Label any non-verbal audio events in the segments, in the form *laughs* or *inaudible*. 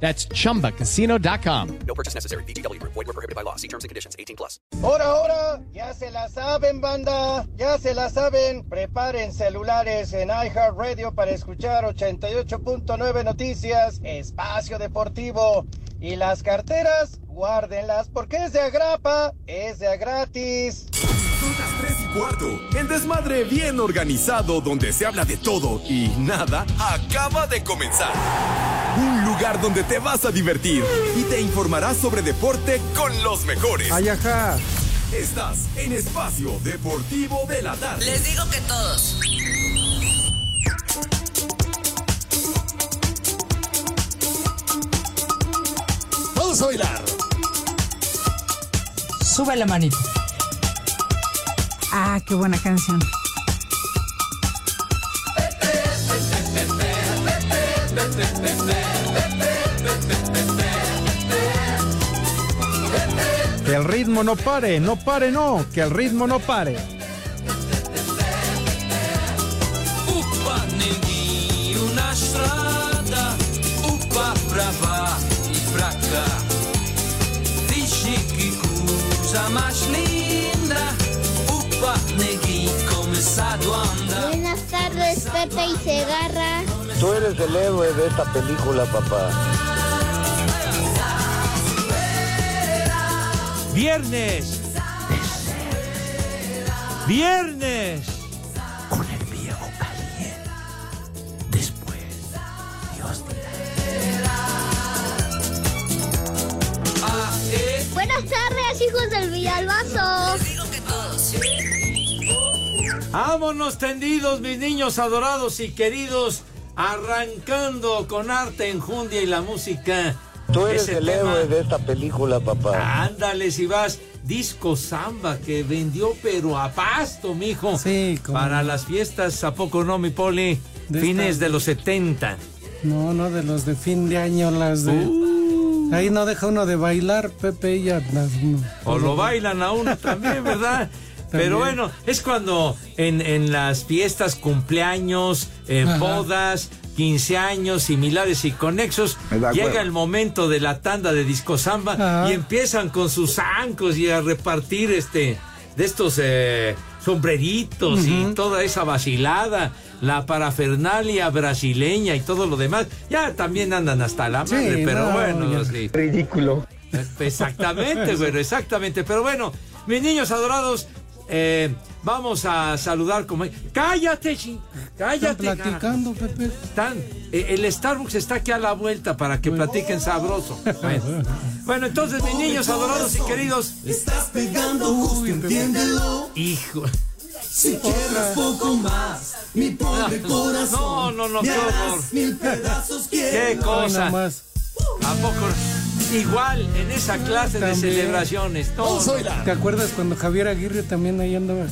That's chumbacasino.com. No purchase necessary. BGW. Void were prohibited by law. See terms and conditions. 18 plus. Ahora, ahora, ya se la saben, banda, ya se la saben. Preparen celulares en iHeartRadio para escuchar 88.9 Noticias, Espacio Deportivo. Y las carteras, guárdenlas porque es de agrapa, es de a gratis. Son las 3 y cuarto. El desmadre bien organizado donde se habla de todo y nada acaba de comenzar. Un lugar donde te vas a divertir y te informarás sobre deporte con los mejores. Ay, ajá. Estás en Espacio Deportivo de la Tarde. Les digo que todos. Vamos a bailar. Sube la manita. Ah, qué buena canción. Que el ritmo no pare, no pare, no. Que el ritmo no pare. Uppa Buenas tardes, Pepe y Segarra. Tú eres el héroe de esta película, papá. Viernes. Viernes. Vámonos tendidos, mis niños adorados y queridos, arrancando con arte, enjundia y la música. Tú eres Ese el tema. héroe de esta película, papá. Ándale, si vas. Disco Samba que vendió, pero a pasto, mijo. Sí, cómo Para las fiestas, ¿a poco no, mi poli? De Fines esta- de los 70. No, no, de los de fin de año, las de... Uh. Ahí no deja uno de bailar, Pepe, y ya... las-. O lo bailan a uno también, ¿verdad? *laughs* Pero bueno, es cuando en, en las fiestas, cumpleaños, eh, bodas, 15 años, similares y conexos, llega el momento de la tanda de disco samba Ajá. y empiezan con sus zancos y a repartir este de estos eh, sombreritos y toda esa vacilada, la parafernalia brasileña y todo lo demás. Ya también andan hasta la Sí, madre, pero no, bueno, ya. sí. Ridículo. Exactamente, bueno, exactamente. Pero bueno, mis niños adorados, eh, vamos a saludar como... Cállate, chi- Están cállate. carajo. platicando, Pepe. Están, eh, el Starbucks está aquí a la vuelta para que platiquen sabroso. Bueno, Bueno, entonces, mis niños adorados y queridos, Estás pegando justo, entiéndelo. hijo... Si quieres poco más, mi pobre corazón. No, no, no, qué horror. mil pedazos ¡Qué quiero. cosa! Nada más. ¿A poco? Igual en esa clase de celebraciones. No, no. ¿Te acuerdas cuando Javier Aguirre también ahí andaba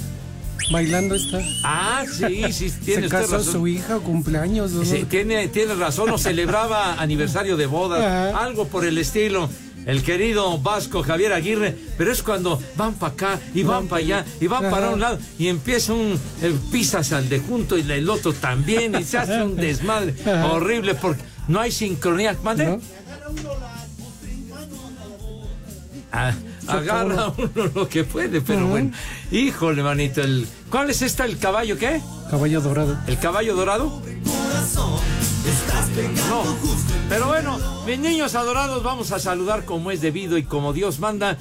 bailando esta? Ah, sí, sí, *laughs* tiene Se casó razón. su hija o cumpleaños. ¿no? Sí, tiene, tiene razón, o celebraba *laughs* aniversario de bodas, Ajá. algo por el estilo. El querido Vasco Javier Aguirre, pero es cuando van para acá y van para allá y van para un lado y empieza un el pisas al de junto y el otro también y se hace un desmadre horrible porque no hay sincronía. ¿Mande? ¿No? Ah, agarra uno lo que puede, pero bueno. Híjole, manito, el ¿cuál es esta el caballo qué? Caballo dorado. ¿El caballo dorado? No. Pero bueno, mis niños adorados, vamos a saludar como es debido y como Dios manda.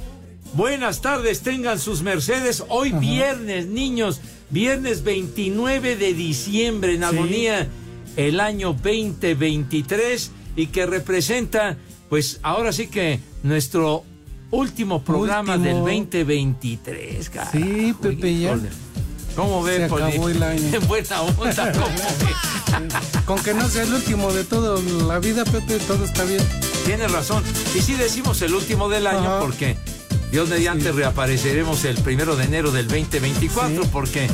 Buenas tardes, tengan sus mercedes. Hoy viernes, niños, viernes 29 de diciembre en armonía el año 2023 y que representa, pues ahora sí que nuestro último programa Último. del 2023. carajo, Sí, Pepe, ya. ¿Cómo ve, Se Poli? acabó el año. *laughs* En buena onda, ¿cómo ve? Con que no sea el último de toda la vida, Pepe, todo está bien. Tienes razón. Y sí decimos el último del año Ajá. porque Dios mediante reapareceremos el primero de enero del 2024 porque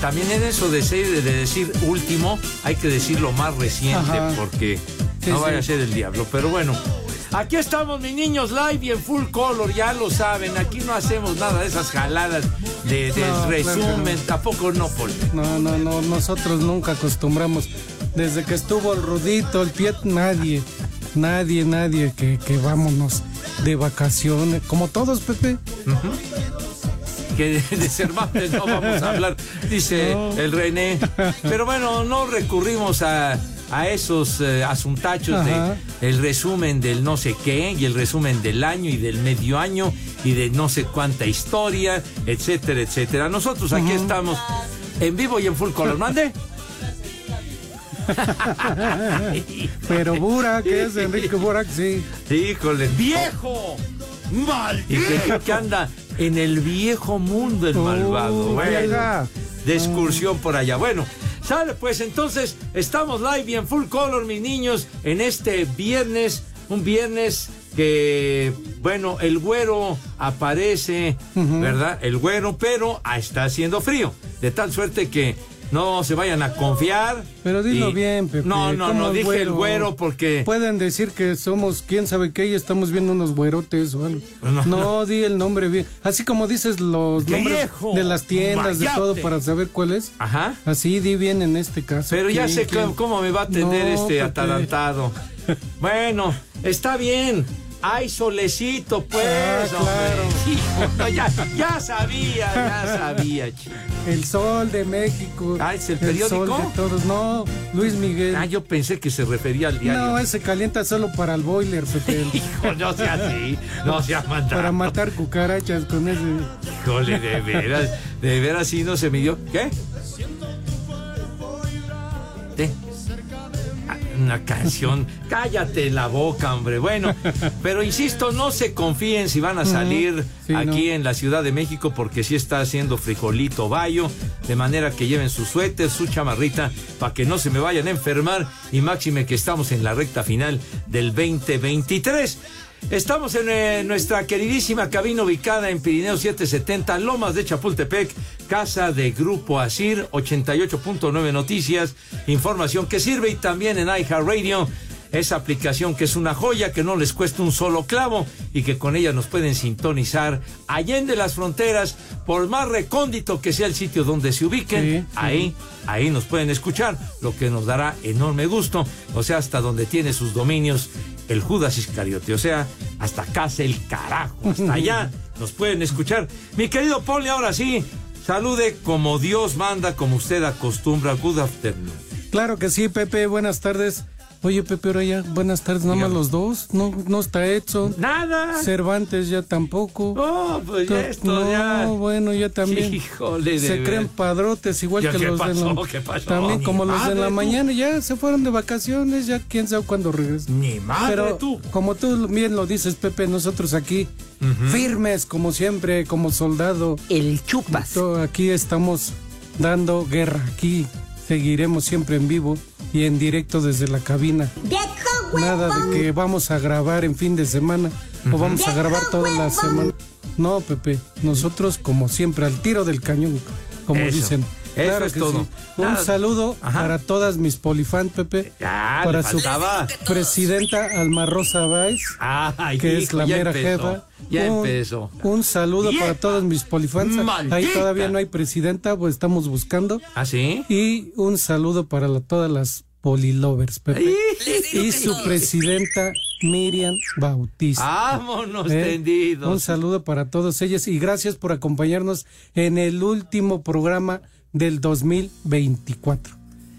también en eso de, ser- de decir último hay que decir lo más reciente Ajá. porque Sí, no vaya sí. a ser el diablo. Pero bueno, aquí estamos mis niños live y en full color, ya lo saben. Aquí no hacemos nada de esas jaladas de, de No, resumen, claro. tampoco no, Paul. No, no, no, nosotros nunca acostumbramos. Desde que estuvo el Rudito, el Piet, nadie, nadie, nadie que, que vámonos de vacaciones. Como todos, Pepe. Que de, de Cervantes no vamos a hablar, dice No. el René. Pero bueno, no recurrimos a, a esos eh, asuntachos Ajá. de el resumen del no sé qué y el resumen del año y del medio año y de no sé cuánta historia, etcétera, etcétera. Nosotros aquí estamos en vivo y en full color. ¿Mande? Pero Burak, es Enrique Burak, sí. Híjole, viejo. Mal. Y que, que anda en el viejo mundo el Oh, malvado. Bueno, vieja. de excursión por allá. Bueno, sale pues entonces, estamos live y en full color, mis niños, en este viernes, un viernes que, bueno, el güero aparece, ¿verdad? El güero, pero ah, está haciendo frío, de tal suerte que no se vayan a confiar. Pero dilo Y- bien, Pepe. No, no, ¿cómo no, dije el güero porque... Pueden decir que somos quién sabe qué y estamos viendo unos güerotes o algo. No. No, di el nombre bien. Así como dices los ¡Qué nombres viejo! de las tiendas, de todo para saber cuál es. Ajá. Así di bien en este caso. Pero ya ¿Quién, sé quién? cómo, cómo me va a atender No, este Pepe. atarantado. *laughs* Bueno, está bien. Hay solecito, pues. Ah, claro. *laughs* Hijo, ya, ya sabía, ya sabía, chico. El Sol de México. Ah, ¿es el periódico? Sol de todos. No, Luis Miguel. Ah, yo pensé que se refería al diario. no, ese calienta solo para el boiler, Pepe. *laughs* Hijo, no sea así. No sea mandado. para matar cucarachas con ese. Híjole, de veras. De veras, sí no se midió. ¿Qué? Una canción. *laughs* Cállate la boca, hombre. Bueno, *laughs* pero insisto, no se confíen si van a salir Sí, aquí no. en la Ciudad de México porque sí está haciendo frijolito bayo, de manera que lleven su suéter, su chamarrita, para que no se me vayan a enfermar y máxime que estamos en la recta final del 2023. Estamos en eh, nuestra queridísima cabina ubicada en Pirineo 770, Lomas de Chapultepec, casa de Grupo Asir, 88.9 Noticias, información que sirve y también en iHeartRadio, esa aplicación que es una joya que no les cuesta un solo clavo y que con ella nos pueden sintonizar allende las fronteras, por más recóndito que sea el sitio donde se ubiquen, Sí, sí. ahí, ahí nos pueden escuchar, lo que nos dará enorme gusto, o sea, hasta donde tiene sus dominios el Judas Iscariote, o sea, hasta casa el carajo, hasta *laughs* allá nos pueden escuchar. Mi querido Poli, ahora sí, salude como Dios manda, como usted acostumbra. Good afternoon. Claro que sí, Pepe. Buenas tardes. Oye, Pepe, ahora ya. Buenas tardes, nada más los dos. No, no está Edson. Nada. Cervantes ya tampoco. Oh, pues ya esto no, ya. bueno, ya también. Híjole, de Se creen padrotes igual Ya, que ¿qué los de la ¿Qué pasó? También Ni como los de la tú. mañana ya se fueron de vacaciones, ya quién sabe cuándo regresan. Ni madre Pero tú. como tú bien lo dices, Pepe, nosotros aquí firmes como siempre, como soldado. El chupas. Aquí estamos dando guerra. Aquí seguiremos siempre en vivo y en directo desde la cabina. Nada de que vamos a grabar en fin de semana o vamos a grabar toda la semana. No, Pepe, nosotros como siempre al tiro del cañón, como Eso, dicen. eso es que todo. sí. Un Nada. saludo Ajá. para todas mis polifan, Pepe. Ya, para su presidenta Alma Rosa Báez que es la mera empezó, jefa. Ya un, empezó. Un saludo ¡Vieja! para todos mis polifans. Ahí todavía no hay presidenta, pues estamos buscando. ¿Ah, sí? Y un saludo para la- todas las polilovers, Pepe. Y su presidenta Miriam Bautista. Vámonos ¿Eh? tendidos. Un saludo para todos ellos y gracias por acompañarnos en el último programa del 2024.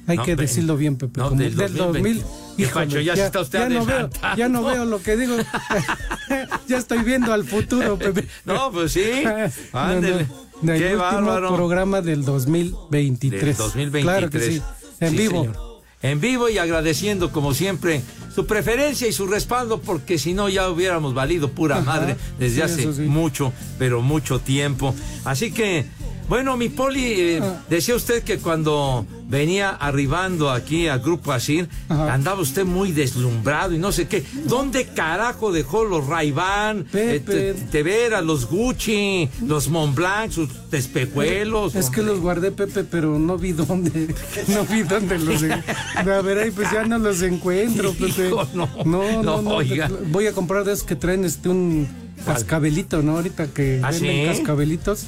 Hay No, que decirlo bien, Pepe. no, como del del 2020. 2000. Qué Pancho, ya se está usted ya no veo, ya no veo lo que digo. *laughs* *laughs* ya estoy viendo al futuro, Pepe. No, pues sí. *laughs* Ándele. No, Qué último bárbaro. programa del 2023. Del 2023. Claro que sí. En Sí, vivo. señor. En vivo y agradeciendo como siempre su preferencia y su respaldo porque si no ya hubiéramos valido pura Ajá, madre desde sí, hace sí. mucho, pero mucho tiempo. Así que Bueno, mi poli, eh, Ah. decía usted que cuando venía arribando aquí al Grupo Asir, Ajá. andaba usted muy deslumbrado y no sé qué. ¿Dónde carajo dejó los Ray-Ban, Pepe. te, te vera, los Gucci, los Montblanc, sus espejuelos? Es que los guardé, Pepe, pero no vi dónde. *laughs* No vi dónde los. en- A ver, ahí pues ya no los encuentro, *laughs* Pepe. Hijo, no. no, No, no, no, oiga. Voy a comprar de esos que traen este un cascabelito, ¿no? Ahorita que ¿Ah, venden sí? cascabelitos.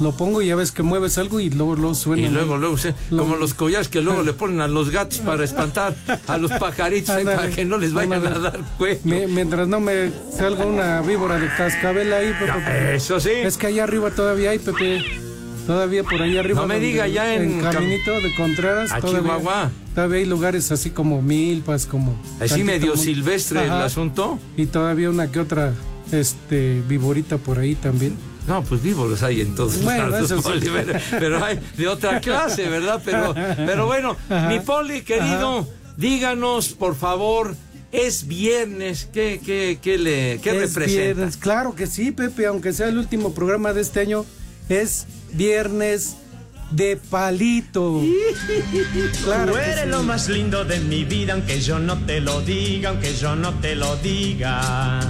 Lo pongo y ya ves que mueves algo y luego luego suena. Y luego, luego, sí, Lo- como los collares que luego le ponen a los gatos para espantar a los pajaritos ahí, Ándale, para que no les vayan a dar. Mi- mientras no me salga una víbora de cascabel ahí, Pepe. Eso sí. Es que allá arriba todavía hay, Pepe. Todavía por allá arriba. No me diga, ya en Cam- Caminito de Contreras. A todavía, Chihuahua. Todavía hay lugares así como milpas, como. Así medio silvestre el asunto. Y todavía una que otra este viborita por ahí también. No, pues vivos hay en todos Bueno, lados, eso sí. Poli, pero, pero hay de otra clase, ¿verdad? Pero, pero bueno, Ajá. mi Poli, querido, díganos, por favor, es viernes, ¿qué, qué, qué le qué Es representa? viernes. Claro que sí, Pepe, aunque sea el último programa de este año, es viernes de palito. *laughs* Claro Tú eres sí. lo más lindo de mi vida, aunque yo no te lo diga, aunque yo no te lo diga.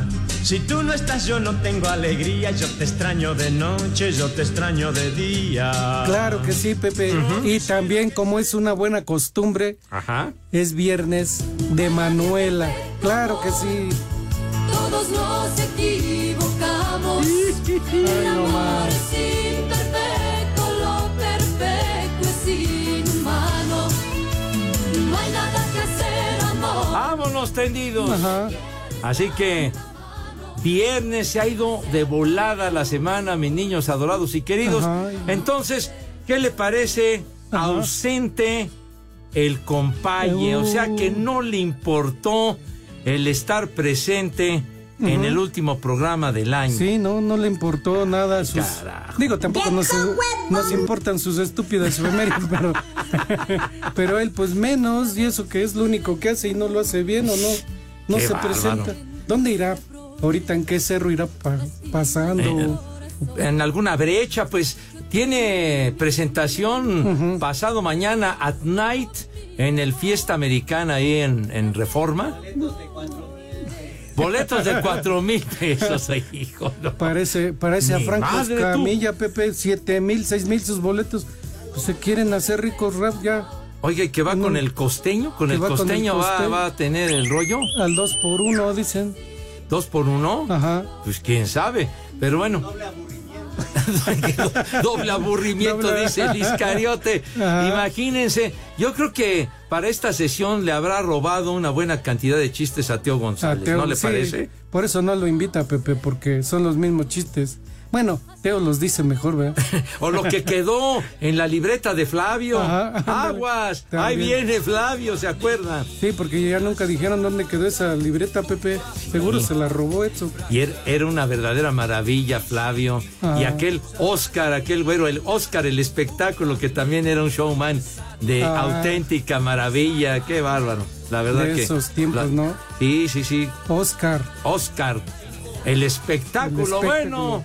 Si tú no estás, yo no tengo alegría. Yo te extraño de noche, yo te extraño de día. Claro que sí, Pepe. Y también, como es una buena costumbre, Ajá. es viernes de Manuela. Claro que sí. Todos nos equivocamos. El amor es imperfecto, lo perfecto es inhumano. No hay nada que hacer, amor. Vámonos tendidos. Ajá. Así que viernes se ha ido de volada la semana, mis niños adorados y queridos. Ajá. Entonces, ¿qué le parece Ajá. ausente el compaye? O sea que no le importó el estar presente en el último programa del año. Sí, no, no le importó nada a sus. Carajo. Digo, tampoco nos, nos importan sus estúpidas efemérides, *laughs* pero. pero él, pues menos, y eso que es lo único que hace y no lo hace bien o no. No Qué se bárbaro. presenta. ¿Dónde irá? Ahorita en qué cerro irá pa- pasando. Eh, en alguna brecha, pues tiene presentación pasado mañana at night en el Fiesta Americana ahí en, en Reforma. Boletos de cuatro mil pesos, *laughs* hijo. no. Parece, parece a Franco madre, tú. Pepe, siete mil, seis mil sus boletos. Pues se quieren hacer ricos rap ya. Oiga, ¿y que va con el costeño? ¿Con el va con el costeño va, costeño. va a tener el rollo? Al dos por uno, dicen. ¿Dos por uno? Ajá. Pues quién sabe. Pero bueno. Doble aburrimiento. *laughs* Doble aburrimiento, Doble- dice el Iscariote. Ajá. Imagínense, yo creo que para esta sesión le habrá robado una buena cantidad de chistes a Teo González, A Teo, ¿no le sí, parece? Por eso no lo invita, Pepe, porque son los mismos chistes. Bueno, Teo los dice mejor, ¿verdad? *laughs* O lo que quedó en la libreta de Flavio. Ajá. Aguas, ahí viene Flavio, ¿se acuerdan? Sí, porque ya nunca dijeron dónde quedó esa libreta, Pepe. Seguro se la robó eso. Y er- era una verdadera maravilla, Flavio. Y aquel Oscar, aquel güero, el Oscar, el espectáculo, que también era un showman de Ah. auténtica maravilla. Qué bárbaro. La verdad De que. esos tiempos, la- ¿no? Sí, sí, sí. Oscar. Oscar, el espectáculo. El espectáculo. Bueno,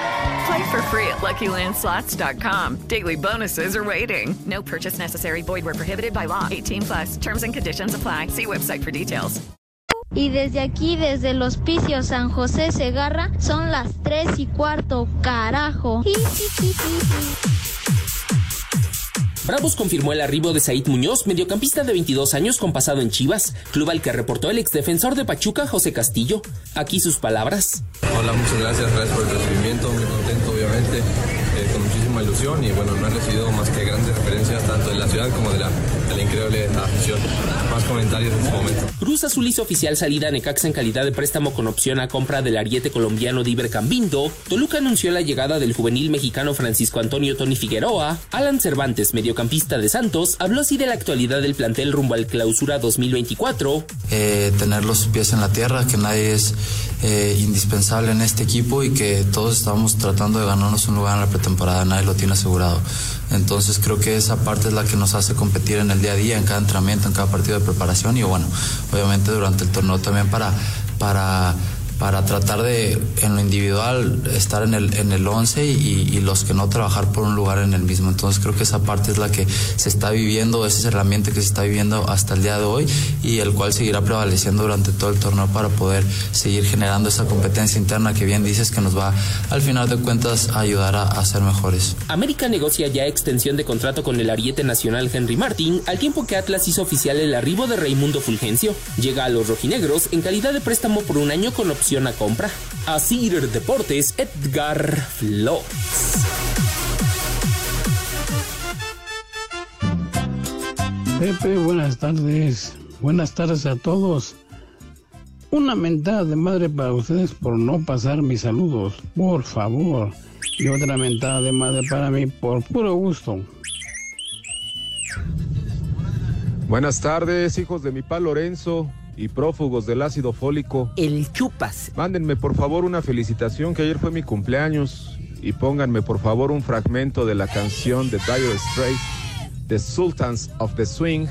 Play for free at LuckyLandSlots.com. Daily bonuses are waiting. No purchase necessary. Void where prohibited by law. 18 plus. Terms and conditions apply. See website for details. Y desde aquí, desde el hospicio San José Segarra, son las tres y cuarto, carajo. Bravos confirmó el arribo de Said Muñoz, mediocampista de 22 años con pasado en Chivas, club al que reportó el exdefensor de Pachuca, José Castillo. Aquí sus palabras. Hola, muchas gracias, gracias por el recibimiento, muy contento obviamente, ilusión y bueno, no he recibido más que grandes referencias tanto de la ciudad como de la, de la increíble afición. Más comentarios en este momento. Cruz Azul hizo oficial salida a Necaxa en calidad de préstamo con opción a compra del ariete colombiano Diver Cambindo. Toluca anunció la llegada del juvenil mexicano Francisco Antonio Tony Figueroa. Alan Cervantes, mediocampista de Santos, habló así de la actualidad del plantel rumbo al clausura 2024. Eh, tener los pies en la tierra, que nadie es eh, indispensable en este equipo y que todos estamos tratando de ganarnos un lugar en la pretemporada, nadie lo tiene asegurado. Entonces creo que esa parte es la que nos hace competir en el día a día, en cada entrenamiento, en cada partido de preparación y bueno, obviamente durante el torneo también para, para, para tratar de en lo individual estar en el, en el 11 y, los que no trabajar por un lugar en el mismo. Entonces creo que esa parte es la que se está viviendo, ese es el ambiente que se está viviendo hasta el día de hoy y el cual seguirá prevaleciendo durante todo el torneo para poder seguir generando esa competencia interna que bien dices que nos va al final de cuentas a ayudar a, a ser mejores. América negocia ya extensión de contrato con el ariete nacional Henry Martin, al tiempo que Atlas hizo oficial el arribo de Raimundo Fulgencio. Llega a los rojinegros en calidad de préstamo por un año con opción a compra. Asir Deportes, Edgar Flores. Pepe, buenas tardes. Buenas tardes a todos. Una mentada de madre para ustedes por no pasar mis saludos, por favor. Y otra mentada de madre para mí por puro gusto. Buenas tardes, hijos de mi pa Lorenzo y prófugos del ácido fólico. El chupas. Mándenme por favor una felicitación que ayer fue mi cumpleaños y pónganme por favor un fragmento de la canción de Dire Straits, The Sultans of the Swing.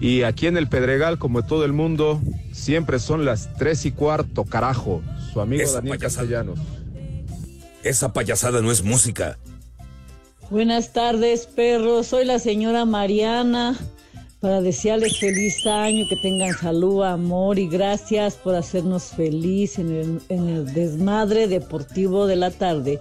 Y aquí en el Pedregal, como todo el mundo, siempre son las tres y cuarto, carajo. Su amigo Esa Daniel payasada. Castellanos. Esa payasada no es música. Buenas tardes, perros. Soy la señora Mariana para desearles feliz año, que tengan salud, amor y gracias por hacernos feliz en el, en el desmadre deportivo de la tarde.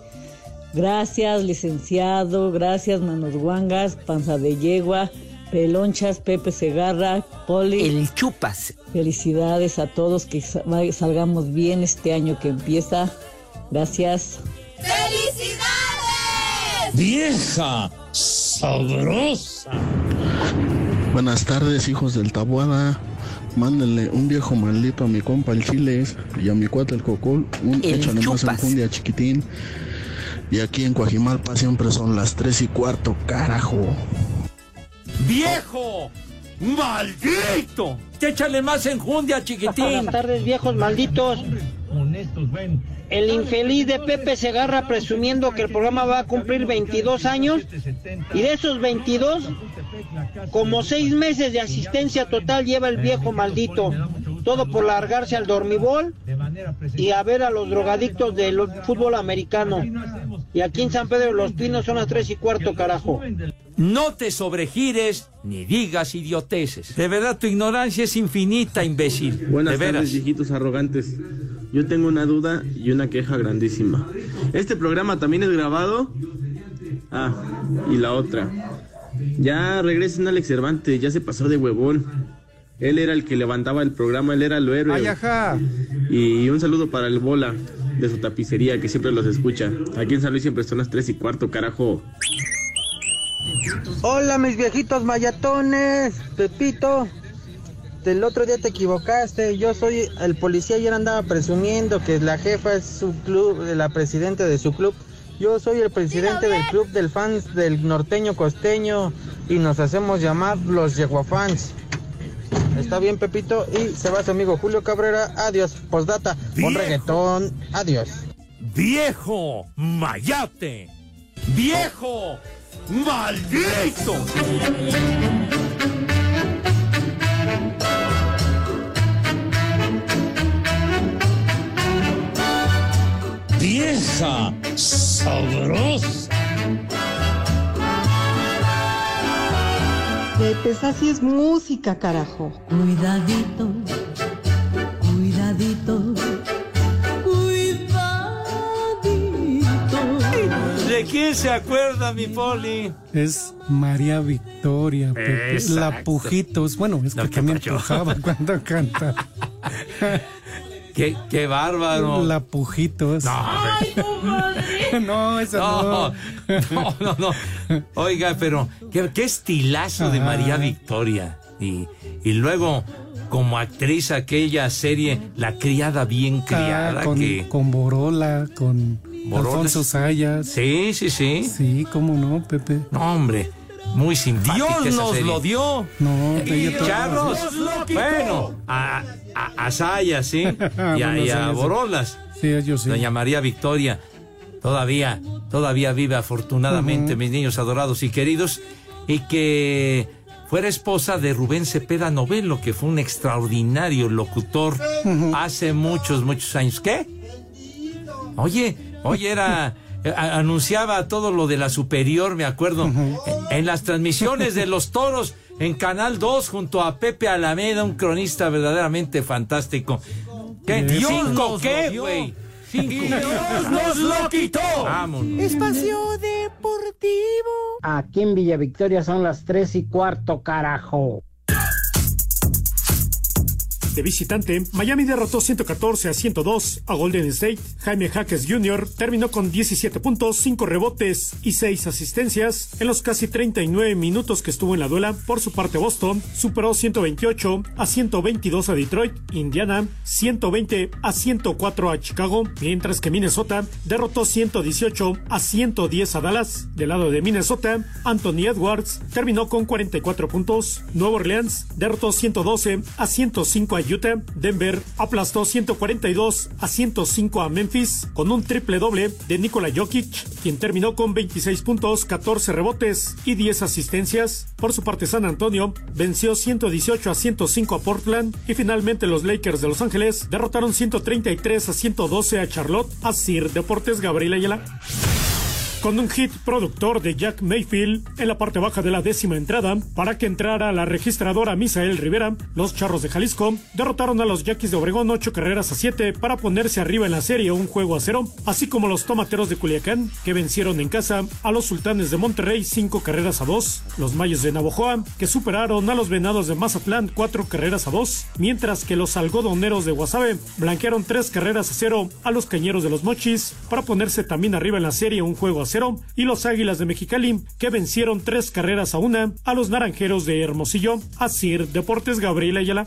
Gracias, licenciado. Gracias, manos guangas, panza de yegua, pelonchas, Pepe Segarra, Poli. El chupas. Felicidades a todos, que sa- salgamos bien este año que empieza. Gracias. ¡Vieja! ¡Sabrosa! Buenas tardes, hijos del Tabuada. Mándenle un viejo maldito a mi compa el Chiles y a mi cuate el Cocol. Un El échale más enjundia chiquitín. Y aquí en Coajimalpa siempre son las tres y cuarto, carajo. ¡Viejo! ¡Maldito! Échale más enjundia, chiquitín. Buenas tardes, viejos malditos. El infeliz de Pepe Segarra presumiendo que el programa va a cumplir 22 años y de esos 22, como seis meses de asistencia total lleva el viejo maldito. Todo por largarse al dormibol y a ver a los drogadictos del fútbol americano. Y aquí en San Pedro de los Pinos son las tres y cuarto, carajo. No te sobregires ni digas idioteces. De verdad, tu ignorancia es infinita, imbécil. *laughs* Buenas de veras. tardes, viejitos arrogantes. Yo tengo una duda y una queja grandísima. ¿Este programa también es grabado? Ah, y la otra. Ya regresen a Alex Cervantes, ya se pasó de huevón. Él era el que levantaba el programa, él era el héroe. Ay, ajá. Y un saludo para el Bola de su tapicería, que siempre los escucha. Aquí en San Luis siempre son las 3 y cuarto, carajo. Hola mis viejitos mayatones, Pepito. Del otro día te equivocaste, yo soy el policía ayer andaba presumiendo que la jefa es su club, la presidenta de su club. Yo soy el presidente del club del fans del norteño costeño y nos hacemos llamar los yeguafans. Está bien Pepito y se va su amigo Julio Cabrera, adiós, postdata, un reggaetón, adiós. ¡Viejo! ¡Mayate! ¡Viejo! ¡Maldito! ¡Vieja! ¡Sabrosa! Pepe, esa sí es música, carajo. Cuidadito, cuidadito, cuidadito. ¿De quién se acuerda, mi poli? Es María Victoria, Pepe. La. Pujitos. Bueno, es que No, ¿qué también pujaba cuando *laughs* canta. Qué, qué bárbaro. La pujitos. No, no, *laughs* esa no. no, no, no. Oiga, pero qué, qué estilazo de María Victoria. Y, y luego, como actriz, aquella serie, La criada bien criada. Ah, con, que... con Borola, con Borola. Alfonso Sayas. Sí, sí, sí. Sí, cómo no, Pepe. No, hombre, muy simpática Dios esa nos serie. lo dio. No, Y Charros, bueno, a, a, a Sayas, sí, *laughs* y a, Bueno, y a sí. Borolas. Sí, ellos sí. Doña María Victoria, todavía, todavía vive afortunadamente, mis niños adorados y queridos, y que fuera esposa de Rubén Cepeda Novelo, que fue un extraordinario locutor hace muchos, muchos años. ¿Qué? Oye, oye, era... eh, anunciaba todo lo de la superior, me acuerdo, en, en las transmisiones de los toros en Canal 2 junto a Pepe Alameda, un cronista verdaderamente fantástico. ¿Qué? Dios ¿Cinco nos qué, lo dio. güey? Cinco. Dios nos lo quitó. Vámonos. Espacio Deportivo. Aquí en Villa Victoria son las tres y cuarto, carajo. De visitante, Miami derrotó 114 a 102 a Golden State. Jaime Jaques Jr. terminó con 17 puntos, 5 rebotes y 6 asistencias en los casi 39 minutos que estuvo en la duela. Por su parte, Boston superó 128 a 122 a Detroit, Indiana 120 a 104 a Chicago, mientras que Minnesota derrotó 118 a 110 a Dallas. Del lado de Minnesota, Anthony Edwards terminó con 44 puntos. Nueva Orleans derrotó 112 a 105 a Utah. Denver aplastó 142 a 105 a Memphis con un triple doble de Nikola Jokic, quien terminó con 26 puntos, 14 rebotes y 10 asistencias. Por su parte, San Antonio venció 118 a 105 a Portland y finalmente los Lakers de Los Ángeles derrotaron 133 a 112 a Charlotte. A Deportes Gabriel Ayala. Con un hit productor de Jack Mayfield en la parte baja de la décima entrada para que entrara la registradora Misael Rivera, los Charros de Jalisco derrotaron a los Yaquis de Obregón ocho carreras a siete para ponerse arriba en la serie un juego a cero, así como los Tomateros de Culiacán que vencieron en casa a los Sultanes de Monterrey cinco carreras a dos, los Mayos de Navojoa que superaron a los Venados de Mazatlán cuatro carreras a dos, mientras que los Algodoneros de Guasave blanquearon tres carreras a cero a los Cañeros de los Mochis para ponerse también arriba en la serie un juego a cero y los Águilas de Mexicali que vencieron tres carreras a una a los Naranjeros de Hermosillo. Así Deportes Gabriel Ayala.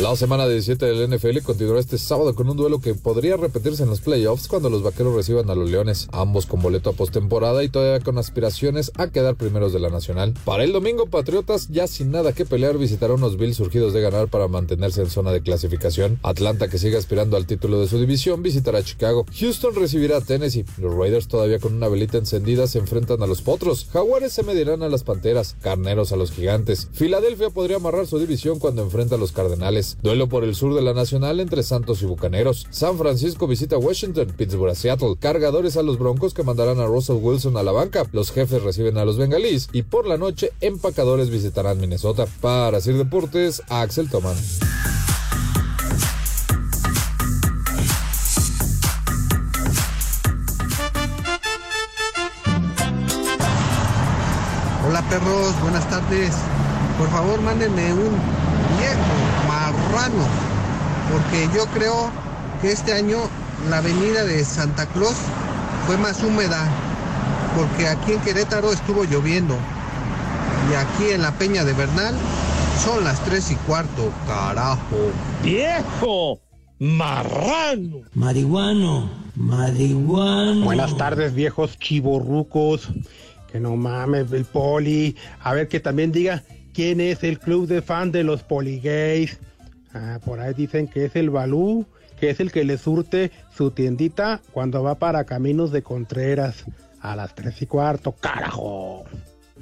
La semana 17 del NFL continuará este sábado con un duelo que podría repetirse en los playoffs cuando los vaqueros reciban a los Leones, ambos con boleto a postemporada y todavía con aspiraciones a quedar primeros de la nacional. Para el domingo, Patriotas, ya sin nada que pelear, visitará unos Bills surgidos de ganar para mantenerse en zona de clasificación. Atlanta, que sigue aspirando al título de su división, visitará a Chicago. Houston recibirá a Tennessee. Los Raiders, todavía con una velita encendida, se enfrentan a los Potros. Jaguares se medirán a las Panteras. Carneros a los Gigantes. Filadelfia podría amarrar su división cuando enfrenta a los Cardenales. Duelo por el sur de la Nacional entre Santos y Bucaneros. San Francisco visita Washington, Pittsburgh a Seattle. Cargadores a los Broncos que mandarán a Russell Wilson a la banca. Los jefes reciben a los Bengalís. Y por la noche, empacadores visitarán Minnesota. Para Sir Deportes, Axel Toman. Hola perros, buenas tardes. Por favor, mándenme un marrano, porque yo creo que este año la avenida de Santa Claus fue más húmeda, porque aquí en Querétaro estuvo lloviendo. Y aquí en la Peña de Bernal son las tres y cuarto, carajo. ¡Viejo! ¡Marrano! Marihuano, marihuano. Buenas tardes, viejos chivorrucos. Que no mames, el poli. A ver que también diga quién es el club de fan de los poligays. Ah, por ahí dicen que es el Balú, que es el que le surte su tiendita cuando va para Caminos de Contreras a las tres y cuarto. ¡Carajo!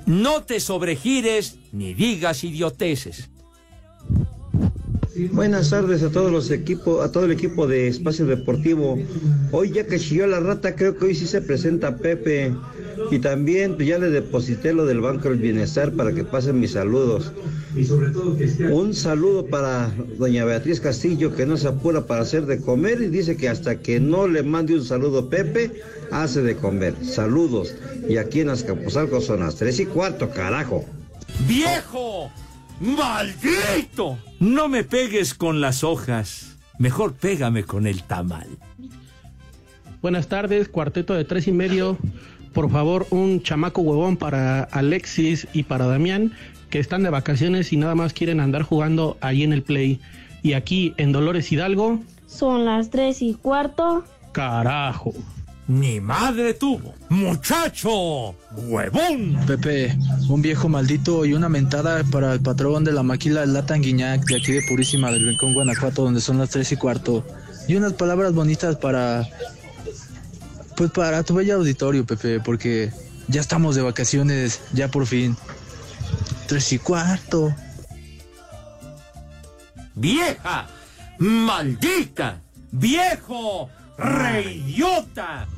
No te sobregires ni digas idioteces. Buenas tardes a todos los equipos, a todo el equipo de Espacio Deportivo. Hoy ya que chilló la rata, creo que hoy sí se presenta Pepe. Y también pues, ya le deposité lo del Banco del Bienestar para que pasen mis saludos. Un saludo para doña Beatriz Castillo que no se apura para hacer de comer y dice que hasta que no le mande un saludo Pepe, hace de comer. Saludos. Y aquí en Azcapotzalco son las tres y cuarto, carajo. ¡Viejo! ¡Maldito! No me pegues con las hojas. Mejor pégame con el tamal. Buenas tardes, cuarteto de tres y medio. Por favor, un chamaco huevón para Alexis y para Damián, que están de vacaciones y nada más quieren andar jugando ahí en el Play. Y aquí en Dolores Hidalgo, Son las tres y cuarto. carajo. Ni madre tuvo. Muchacho, huevón. Pepe, un viejo maldito y una mentada para el patrón de la maquila Latan Guiñac de aquí de Purísima del Rincón, Guanajuato, donde son las tres y cuarto. Y unas palabras bonitas para. Pues para tu bello auditorio, Pepe, porque ya estamos de vacaciones, ya por fin. Tres y cuarto. Vieja, maldita, viejo, reidiota.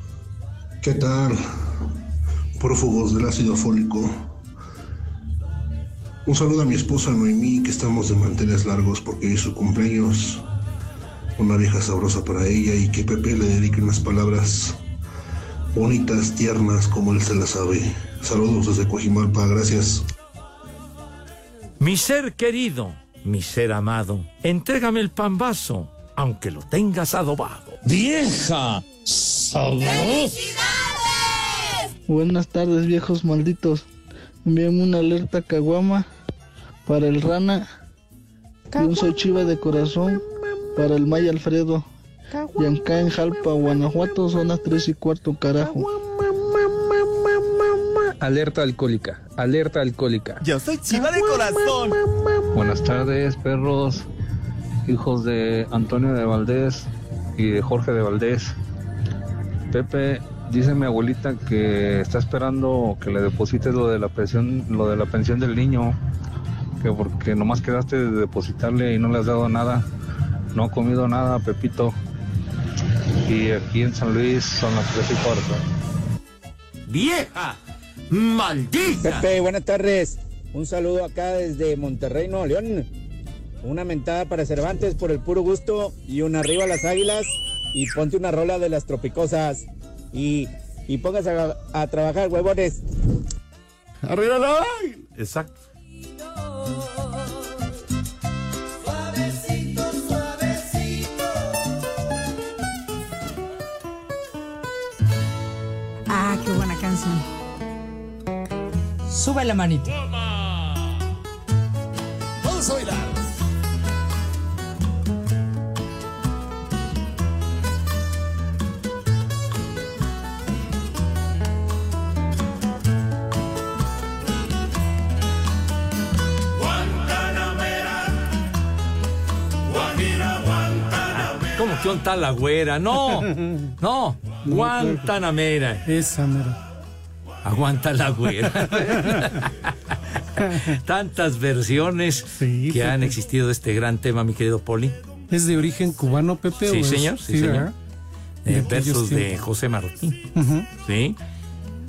¿Qué tal? Prófugos del ácido fólico. Un saludo a mi esposa Noemí, que estamos de manteles largos porque hoy es su cumpleaños. Una vieja sabrosa para ella y que Pepe le dedique unas palabras bonitas, tiernas, como él se las sabe. Saludos desde Coajimalpa, gracias. Mi ser querido, mi ser amado, entrégame el pambazo, aunque lo tengas adobado. ¡Vieja! ¡Sabrosa! Buenas tardes, viejos malditos. Envíame una alerta caguama para el rana. Y un soy chiva de corazón para el Maya Alfredo. Y acá en Jalpa, Guanajuato, son las tres y cuarto, carajo. Alerta alcohólica, alerta alcohólica. Yo soy chiva de corazón. Buenas tardes, perros, hijos de Antonio de Valdés y de Jorge de Valdés. Pepe, dice mi abuelita que está esperando que le deposites lo de la pensión, lo de la pensión del niño, que porque nomás quedaste de depositarle y no le has dado nada. No ha comido nada, Pepito. Y aquí en San Luis son las tres y cuarto. Vieja, maldita. Pepe, buenas tardes. Un saludo acá desde Monterrey, Nuevo León. Una mentada para Cervantes por el puro gusto y una arriba a las águilas y ponte una rola de las tropicosas y, y póngase a, a trabajar, huevones. Arriba la Exacto. Sube la manita. Vamos a bailar. ¿Cómo que un tal la güera? No, no, Guantanamera. Esa, mero. Aguanta la güera. Tantas versiones que han existido de este gran tema, mi querido Poli. ¿Es de origen cubano, Pepe? Sí, o señor, sí, señor. Eh, De versos de. José Martín. Sí.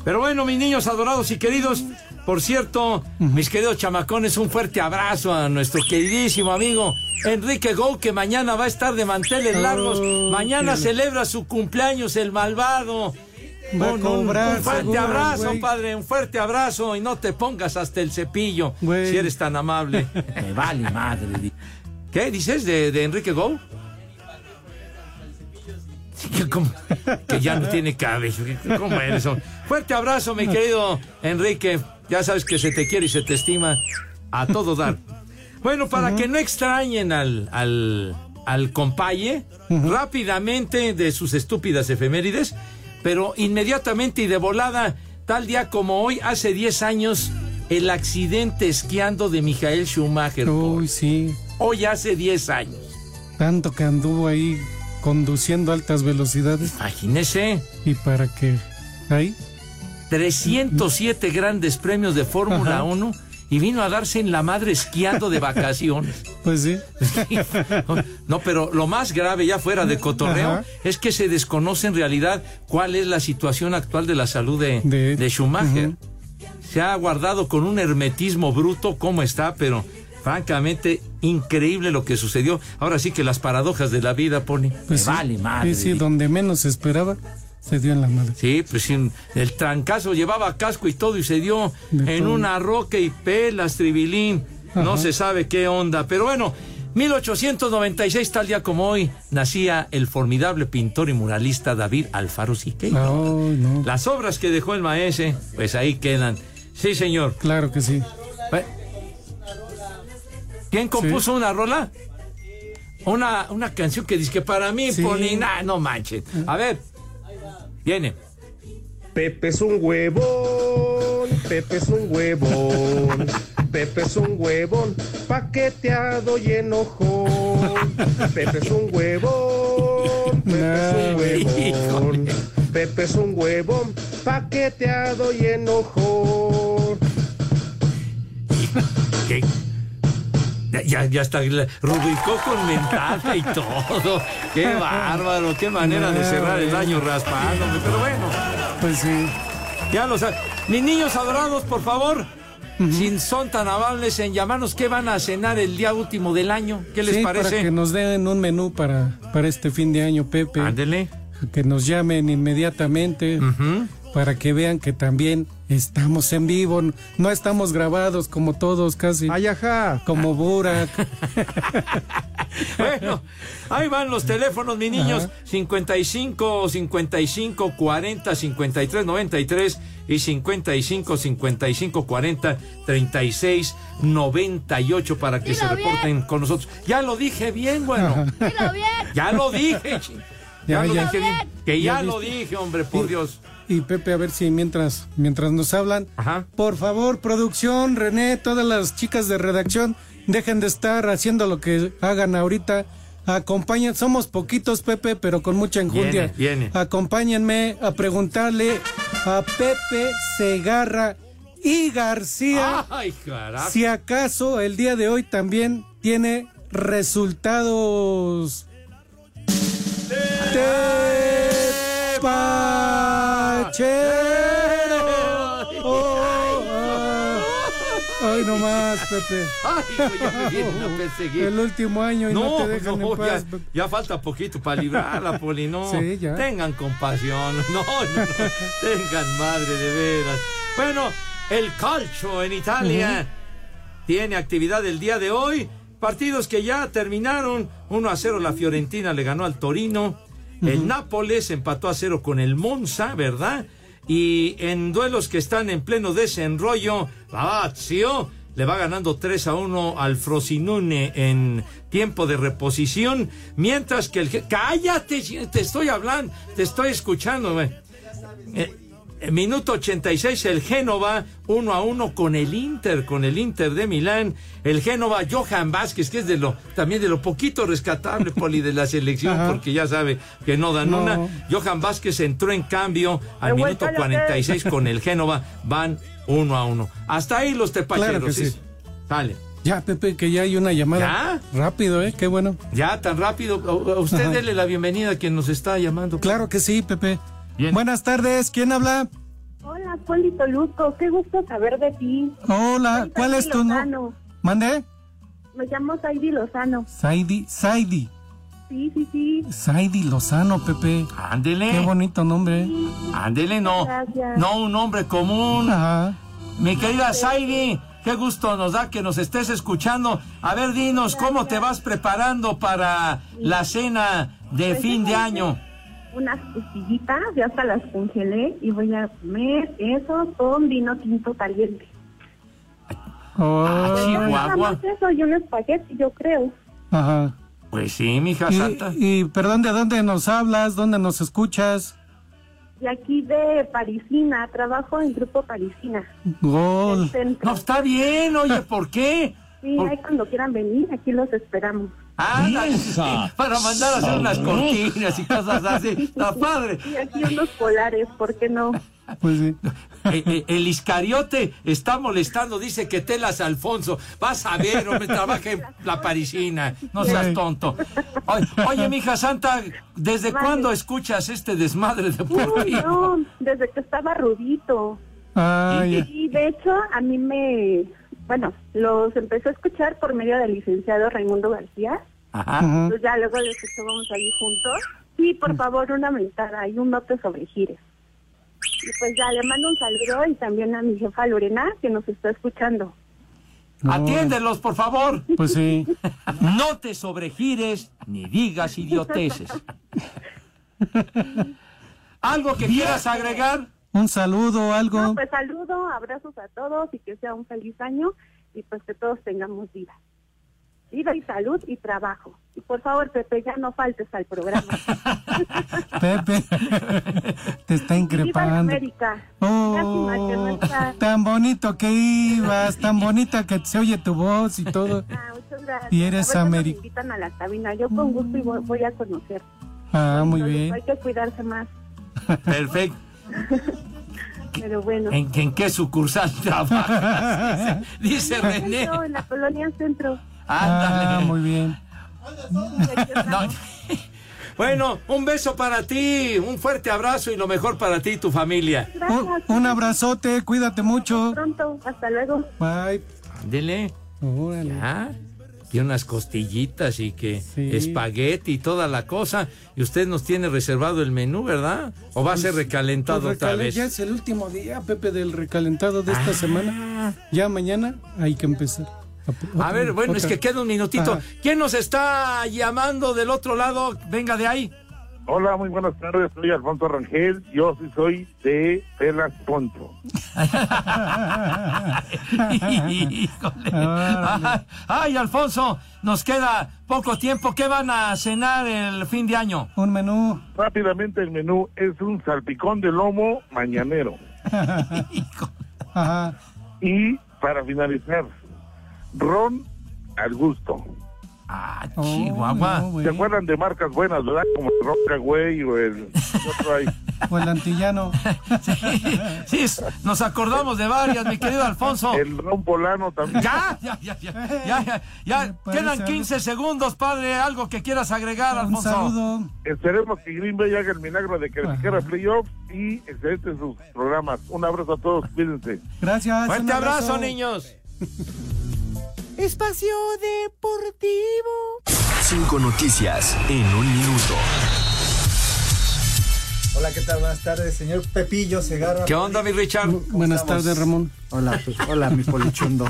Pero bueno, mis niños adorados y queridos, por cierto, mis queridos chamacones, un fuerte abrazo a nuestro queridísimo amigo Enrique Gou, que mañana va a estar de manteles largos. mañana Oh, qué- celebra su cumpleaños, el malvado. Va a Un- un- cobrar, un fuerte seguro, abrazo, padre, un fuerte abrazo y no te pongas hasta el cepillo si eres tan amable. *laughs* Me vale madre. ¿Qué dices de, de Enrique Gou? Que, ya no tiene cabello. Fuerte abrazo, mi querido Enrique. Ya sabes que se te quiere y se te estima a todo dar. Bueno, para que no extrañen al, al, al compaye, rápidamente de sus estúpidas efemérides, pero inmediatamente y de volada, tal día como hoy, hace 10 años, el accidente esquiando de Michael Schumacher. Uy, sí. Hoy hace 10 años. Tanto que anduvo ahí conduciendo a altas velocidades. Imagínese. ¿Y para qué? Ahí. 307 grandes premios de Fórmula Ajá. 1 y vino a darse en la madre esquiando de vacaciones. *laughs* Pues sí. No, pero lo más grave, ya fuera de cotorreo, Ajá. es que se desconoce en realidad cuál es la situación actual de la salud de, de Schumacher. Se ha guardado con un hermetismo bruto cómo está, pero francamente increíble lo que sucedió. Ahora sí que las paradojas de la vida, Pony. Pues sí. vale madre. Sí, sí, donde menos esperaba, se dio en la madre. Sí, pues sí, el trancazo llevaba casco y todo y se dio De en todo. una roca y pelas, tribilín. No se sabe qué onda. Pero bueno, 1896, tal día como hoy, nacía el formidable pintor y muralista David Alfaro Siqueira. Las obras que dejó el maese, pues ahí quedan. Sí, señor. Claro que sí. ¿Quién compuso una rola? Una, una canción que dice que para mí, Sí. Polina, no manches. A ver, viene. Pepe es un huevón, Pepe es un huevón, Pepe es un huevón, paqueteado y enojón. Pepe es un huevón, Pepe es un huevón, Pepe es un huevón, paqueteado y enojón. ¿Qué? Ya, ya, está, rubricó con mentada y todo. Qué *laughs* bárbaro, qué manera de cerrar el año raspándome. Pero bueno, Pues sí. ya lo saben. Mis niños adorados, por favor, si son tan amables en llamarnos, ¿qué van a cenar el día último del año? ¿Qué les Sí, parece? Para que nos den un menú para, para este fin de año, Pepe. Ándele. Que nos llamen inmediatamente para que vean que también estamos en vivo. No estamos grabados como todos casi. Como Burak. *laughs* Bueno, ahí van los teléfonos, mis niños. 55 55 40 53 93 y 55 55 40 36 98 para que se reporten con nosotros. Ya lo dije bien, bueno. Ya lo dije. Ya, Ya, lo ya. dije bien. Que ya, Ya lo dije, hombre, por Dios. Y Pepe, a ver si mientras, mientras nos hablan, por favor, producción, René, todas las chicas de redacción, dejen de estar haciendo lo que hagan ahorita. Acompañen, somos poquitos, Pepe, pero con mucha enjundia. Viene, viene. Acompáñenme a preguntarle a Pepe Segarra y García Ay, si acaso el día de hoy también tiene resultados Pachero. Oh, ah. Ay, no más, Pepe. Ay, hijo, ya me vienen a perseguir. El último año y no, te dejan no, en paz. ya, ya falta poquito para librarla, Poli, no. Sí, ya. Tengan compasión, no, no, no, tengan madre de veras. Bueno, el calcio en Italia tiene actividad el día de hoy. Partidos que ya terminaron. 1 a 0 la Fiorentina le ganó al Torino. El Nápoles empató a 0 con el Monza, ¿verdad? Y en duelos que están en pleno desenrollo, Lazio le va ganando 3 a 1 al Frosinone en tiempo de reposición, mientras que el... Cállate, te estoy hablando, te estoy escuchando. güey. Eh, minuto 86, el Génova 1 a 1 con el Inter, con el Inter de Milán. El Génova, Johan Vázquez, que es de lo, también de lo poquito rescatable, *laughs* Poli, de la selección, Ajá. porque ya sabe que no dan No. una. Johan Vázquez entró en cambio al minuto cállate. 46 con el Génova, van 1 a 1. Hasta ahí los tepacheros. Claro que sí. Sale. Ya, Pepe, que ya hay una llamada. Rápido, ¿eh? Qué bueno. Ya, tan rápido. A Usted Ajá. dele la bienvenida a quien nos está llamando. Claro que sí, Pepe. Buenas tardes, ¿quién habla? Hola, Polito Luzco, qué gusto saber de ti. Hola, Soy ¿cuál Saidi es tu nombre? Lozano. ¿Mande? Me llamo Saidi Lozano. Saidi, Saidi. Sí, sí, sí. Saidi Lozano, Pepe. Ándele. Qué bonito nombre. Ándele, no. Gracias. No un hombre común. Ajá. Mi querida Saidi, qué gusto nos da que nos estés escuchando. A ver, dinos, ¿cómo te vas preparando para la cena de Pues fin de año? Unas costillitas, ya hasta las congelé y voy a comer eso con vino tinto caliente. Ah, Nada Chihuahua. eso y un espagueti, yo creo. Ajá. Pues sí, mija Y, santa. y, perdón, ¿de dónde nos hablas? ¿Dónde nos escuchas? Y aquí de Parisina, trabajo en Grupo Parisina. Gol. No, está bien, oye, ¿por qué? Sí, ahí cuando quieran venir, aquí los esperamos. Ah, para mandar a hacer unas cortinas y cosas así. Está padre. Y aquí unos polares, ¿por qué no? Pues sí. Eh, eh, el Iscariote está molestando, dice que telas Alfonso. Vas a ver, hombre, trabaja en la parisina. No seas tonto. Oye, oye, mija santa, ¿desde Vale. cuándo escuchas este desmadre Uy, deportivo? no, desde que estaba rudito. Ah, ya. Y de hecho, a mí me, bueno, los empecé a escuchar por medio del licenciado Raimundo García. Ajá. Pues ya luego les escuchábamos ahí juntos. Sí, por favor, una mentada y un note sobre gires. Y pues ya le mando un saludo y también a mi jefa Lorena, que nos está escuchando. Atiéndelos, por favor. Pues sí. *laughs* No te sobregires ni digas idioteces. *laughs* ¿Algo que quieras agregar? Un saludo, algo. No, pues saludo, abrazos a todos y que sea un feliz año y pues que todos tengamos vida. Vida y salud y trabajo. Y por favor, Pepe, ya no faltes al programa. *laughs* Pepe, *laughs* te está Viva increpando. América. Que no Oh, está. tan bonito que ibas, tan bonita que se oye tu voz y todo. Ah, muchas gracias. Y eres A ver cuándo me América. invitan a la cabina. Yo con gusto y voy, voy a conocer. Ah, muy Entonces, bien. Hay que cuidarse más. Perfecto. *laughs* Pero bueno. ¿En, en qué sucursal *laughs* trabajas? *laughs* Dice el René. centro, En la colonia centro. Ándale. Ah, muy bien. No. Bueno, un beso para ti, un fuerte abrazo y lo mejor para ti y tu familia. Gracias. Un abrazote, cuídate mucho. Pronto. Hasta luego. Bye. Ándele. Y unas costillitas y que Sí. espagueti y toda la cosa. Y usted nos tiene reservado el menú, ¿verdad? ¿O va a ser recalentado Pues recalen- vez? Ya es el último día, Pepe, del recalentado de esta semana. Ya mañana hay que empezar. A ver, bueno, es que queda un minutito. Ajá. ¿Quién nos está llamando del otro lado? Venga de ahí. Hola, muy buenas tardes. Soy Alfonso Rangel. Yo sí soy de Pelas Poncho. Híjole. Ay, ay, Alfonso, nos queda poco tiempo. ¿Qué van a cenar el fin de año? Un menú. Rápidamente el menú es un salpicón de lomo mañanero. Ajá. Y para finalizar, ron al gusto. Ah, Chihuahua. no, güey. ¿Se acuerdan de marcas buenas, verdad? Como el Rockaway o el... ¿qué otro hay? *laughs* O el antillano. *laughs* Sí, nos acordamos de varias, mi querido Alfonso. El ron polano también. Ya, ya, ya, ya, ya, ya, Quedan algo. 15 segundos, padre. Algo que quieras agregar, Alfonso. Esperemos que Green Bay haga el milagro de que siquiera playoffs y excelentes sus programas. Un abrazo a todos, cuídense. Gracias. Fuerte un abrazo, niños. *laughs* Espacio Deportivo. Cinco noticias en un minuto. Hola, ¿qué tal? Buenas tardes, señor Pepillo Segarra. ¿Qué onda, mi Richard? Buenas estamos? tardes, Ramón. Hola, pues, hola, mi polichundo.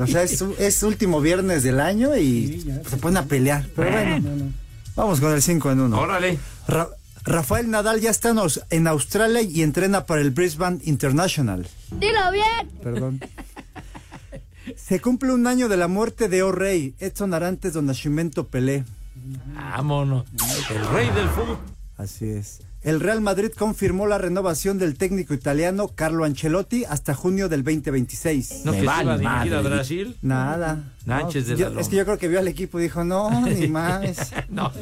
O sea, es, es último viernes del año y se ponen a pelear. Pero bueno, vamos con el 5 en 1. Órale. Rafael Nadal ya está en Australia y entrena para el Brisbane International. Dilo bien. Perdón. Se cumple un año de la muerte de O Rey, Edson Arantes do Nascimento Pelé. Vámonos. El rey del fútbol. Así es. El Real Madrid confirmó la renovación del técnico italiano Carlo Ancelotti hasta junio del 2026. ¿No que se iba a dirigir a Brasil? Nada. Nánchez de Yo- la Loma. es que yo creo que vio al equipo y dijo, no, ni *laughs* más. no,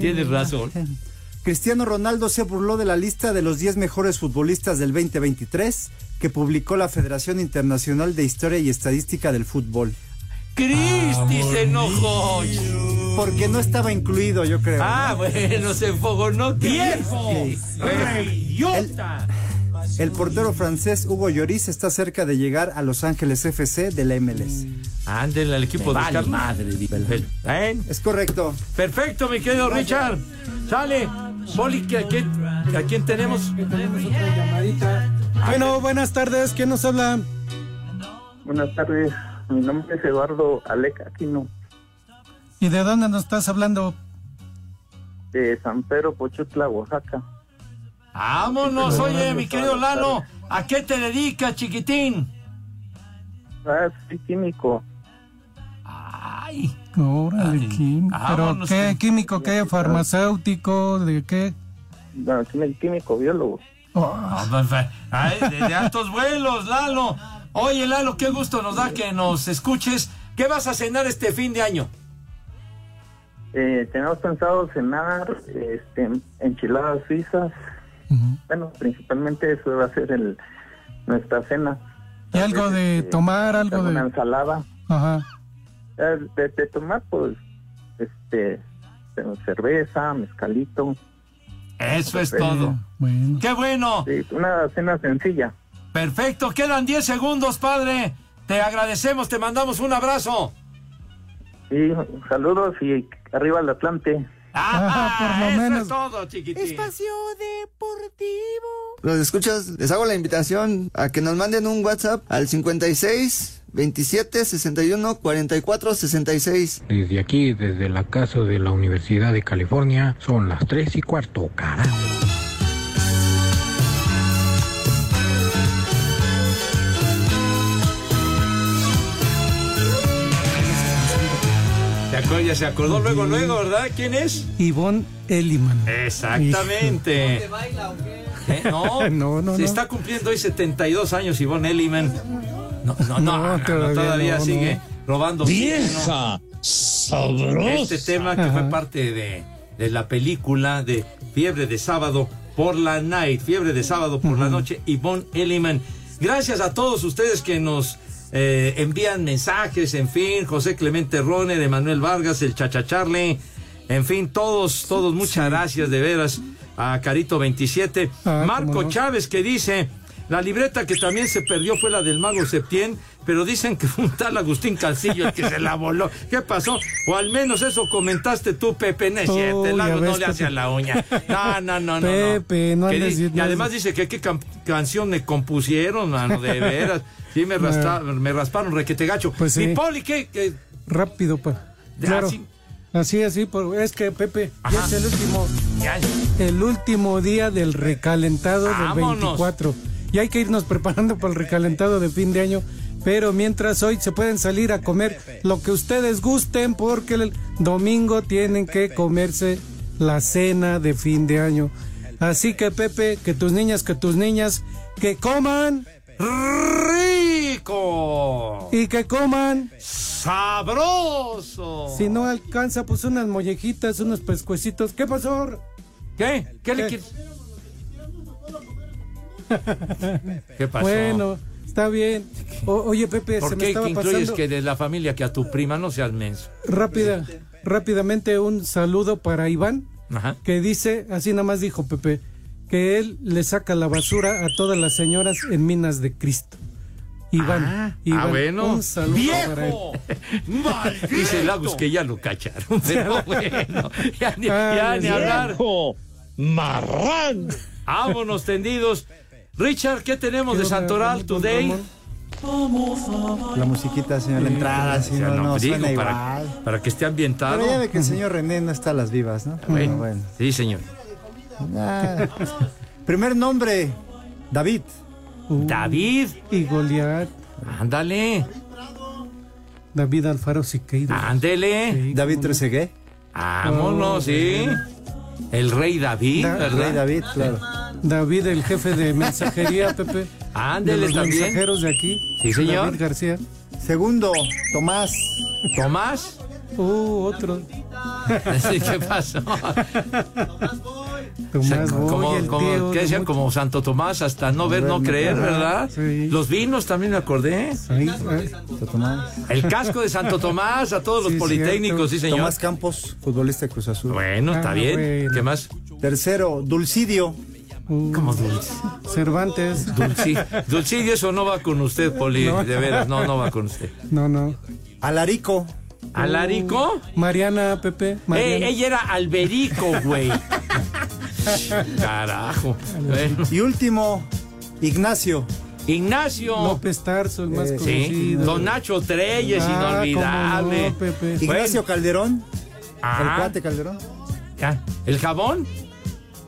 tienes razón. *laughs* Cristiano Ronaldo se burló de la lista de los 10 mejores futbolistas del 2023 que publicó la Federación Internacional de Historia y Estadística del Fútbol. Cristi se enojó. Porque no estaba incluido, yo creo. Ah, bueno, se enfogonó tiempo. Sí. ¡Reyota! El portero francés Hugo Lloris está cerca de llegar a Los Ángeles FC de la MLS. Ándele al equipo Me de vale madre, ¿Ven? Es correcto. Perfecto, mi querido Richard. Sale. Poli, ¿a quién, ¿a quién tenemos? Bueno, buenas tardes. ¿Quién nos habla? Buenas tardes, mi nombre es Eduardo Aleca Aquino, ¿Y de dónde nos estás hablando? de San Pedro Pochutla, Oaxaca. Vámonos, oye, mi querido Lalo. ¿A qué te dedicas, chiquitín? Ah, soy químico. Ay. Órale, químico. ¿Pero qué? con- ¿Químico qué? ¿Farmacéutico? ¿De qué? No, soy químico biólogo. Ah, pues, ay, de, de altos vuelos, Lalo. Oye, Lalo, qué gusto nos da que nos escuches. ¿Qué vas a cenar este fin de año? Eh, tenemos pensado cenar este, enchiladas suizas. Bueno, principalmente eso va a ser el, nuestra cena. ¿Y algo de tomar? ¿Algo Una de...? ensalada. Ajá. De, de tomar, pues, este, cerveza, mezcalito. Eso es Perfecto. todo. ¡Qué bueno! Sí, una cena sencilla. Perfecto, quedan 10 segundos, padre. Te agradecemos, te mandamos un abrazo. Sí, saludos y arriba el Atlante. Ah, *laughs* eso es todo, chiquitín. Espacio Deportivo. Los escuchas, les hago la invitación a que nos manden un WhatsApp al 56 27 61 44 66. Desde aquí, desde la casa de la Universidad de California, son las 3 y cuarto, carajo. Ya se acordó luego, luego, ¿verdad? ¿Quién es? Ivonne Elliman. Exactamente. ¿Eh? *laughs* No, No, no, se no. está cumpliendo hoy 72 años Ivonne Elliman. No, no, no, No, todavía sigue robando. Vieja sabrosa. Este tema que fue parte de, de la película de Fiebre de Sábado por la Night, Fiebre de Sábado por la Noche, Ivonne Elliman. Gracias a todos ustedes que nos eh, envían mensajes, en fin, José Clemente Roner, Emanuel Vargas, el Chacha Charlie, en fin, todos, todos, muchas gracias de veras a Carito 27. Ah, Marco no. Chávez que dice, la libreta que también se perdió fue la del mago Septién, pero dicen que fue un tal Agustín Calcillo el que se la voló. ¿Qué pasó? O al menos eso comentaste tú, Pepe, no es cierto, el mago no le hace a la uña. No, no, no, no. no. Pepe, no Y además dice que qué cam- canción me compusieron, mano, de veras. Sí, me, *laughs* rasta- me rasparon requete gacho. Pues sí. Mi Poli, ¿qué? qué? Rápido, pa. Ya, Claro. sí. Así, así, es que Pepe, ya es el último, Ya, el último día del recalentado del Vámonos. 24. Y hay que irnos preparando para el recalentado de fin de año. Pero mientras hoy se pueden salir a comer lo que ustedes gusten, porque el domingo tienen que comerse la cena de fin de año. Así que Pepe, que tus niñas, que tus niñas, que coman ¡Rico! y que coman. ¡Sabroso! Si no alcanza, pues unas mollejitas, unos pescuecitos. ¿Qué pasó? ¿Qué? ¿Qué le quieres? ¿Qué pasó? Bueno, está bien. O- oye, Pepe, ¿Por se me qué estaba incluyes pasando que de la familia que a tu prima no seas menso? rápida, rápidamente un saludo para Iván, Ajá. que dice, así nada más dijo Pepe, que él le saca la basura a todas las señoras en Minas de Cristo. Iván, Ah, Iván, ah, bueno. un saludo para él. Dice Lagos que ya lo cacharon. *laughs* Pero bueno, ya ni, Ah, ya ni hablar. Viejo marrán. Vámonos tendidos. Richard, ¿qué tenemos de ¿Qué onda, Santoral Today? La musiquita, señor, la entrada, si sea, no, no, digo, suena para, igual. para que esté ambientado. Pero ya ve que el señor René no está a las vivas, ¿no? Bueno, Bueno, bueno. Sí, señor. Primer nombre, David. Uh, David, Y Goliat, ándale, David Alfaro Siqueira. ándele. Sí, David. Trezeguet. Vámonos, Oh, sí. El rey David, Da- ¿verdad? Rey David, claro. David, el jefe de mensajería, Pepe. de Ándele los también. mensajeros de aquí. Sí, señor. David García. Segundo, Tomás. Tomás. Uh, otro. *laughs* Sí, ¿Qué pasó? *laughs* Tomás como, Boy, el como- tío ¿qué de decían? mucho- Como Santo Tomás, hasta no ver, no creer, ¿verdad? sí. Los vinos también me acordé. Ahí, ahí. Tomás. El casco de Santo Tomás, a todos los Sí, politécnicos, sí, señor. Tomás Campos, futbolista de Cruz Azul. Bueno, está Ah, bien. bueno. ¿Qué más? Tercero, Dulcidio. Uh, Como dulce. Cervantes. Dulci, Dulcidio, eso no va con usted, Poli, No. de veras, no, no va con usted. No, no. Alarico. ¿Alarico? Mariana, Pepe. Eh, ella era Alberico, güey. Carajo. Bueno. Y último, Ignacio. Ignacio. López Tarso, el más Eh, Sí, conocido. don Nacho Treyes, Ah, inolvidable. cómo no, Pepe. Ignacio Calderón. Ah. El cuate Calderón. ¿El jabón?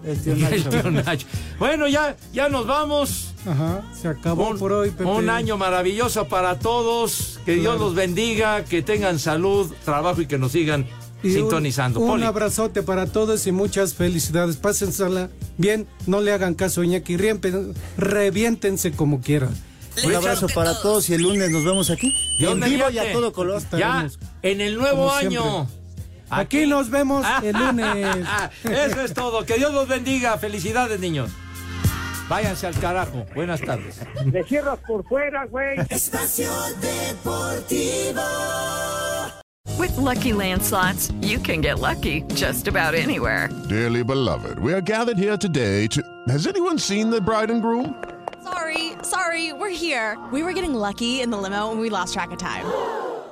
El tío Y el Nacho. tío Nacho. Bueno, ya, ya nos vamos. Ajá, se acabó Un, por hoy, Pepe. un año maravilloso para todos. Que Dios los bendiga, que tengan salud, trabajo y que nos sigan Y sintonizando. Un, abrazote para todos y muchas felicidades. Pásensela bien, no le hagan caso a Iñaki, riempen- reviéntense como quieran. Un abrazo para todos y el lunes nos vemos aquí. Dios en vivo y a todo color. Ya, en el nuevo Como año. Aquí nos vemos el lunes. *laughs* Eso es todo. Que Dios los bendiga. Felicidades, niños. Váyanse al carajo. Buenas tardes. Le cierras por fuera, güey. Espacio Deportivo. With Lucky Land slots, you can get lucky just about anywhere. Dearly beloved, we are gathered here today to. Has anyone seen the bride and groom? Sorry, sorry, we're here. We were getting lucky in the limo and we lost track of time. *gasps*